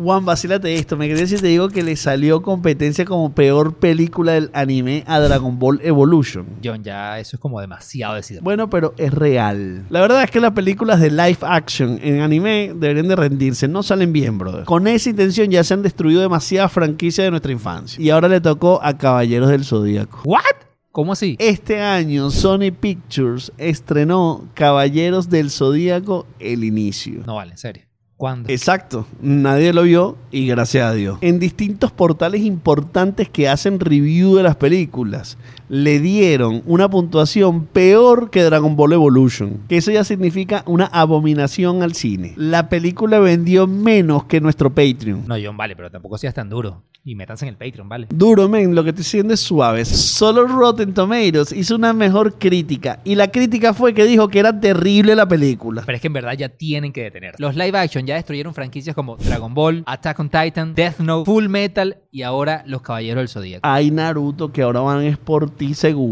Juan, vacílate esto. Me quería si te digo que le salió competencia como peor película del anime a Dragon Ball Evolution. John, ya eso es como demasiado decidido. Bueno, pero es real. La verdad es que las películas de live action en anime deberían de rendirse. No salen bien, brother. Con esa intención ya se han destruido demasiadas franquicias de nuestra infancia. Y ahora le tocó a Caballeros del Zodíaco. ¿What? ¿Cómo así? Este año Sony Pictures estrenó Caballeros del Zodíaco El Inicio. No vale, en serio. ¿Cuándo? Exacto, nadie lo vio y gracias a Dios. En distintos portales importantes que hacen review de las películas, le dieron una puntuación peor que Dragon Ball Evolution, que eso ya significa una abominación al cine. La película vendió menos que nuestro Patreon. No, John, vale, pero tampoco seas tan duro. Y métanse en el Patreon, ¿vale? Duro, men, lo que estoy diciendo es suave. Solo Rotten Tomatoes hizo una mejor crítica. Y la crítica fue que dijo que era terrible la película. Pero es que en verdad ya tienen que detener. Los live action ya destruyeron franquicias como Dragon Ball, Attack on Titan, Death Note, Full Metal y ahora Los Caballeros del Zodíaco. Hay Naruto que ahora van es por ti seguro.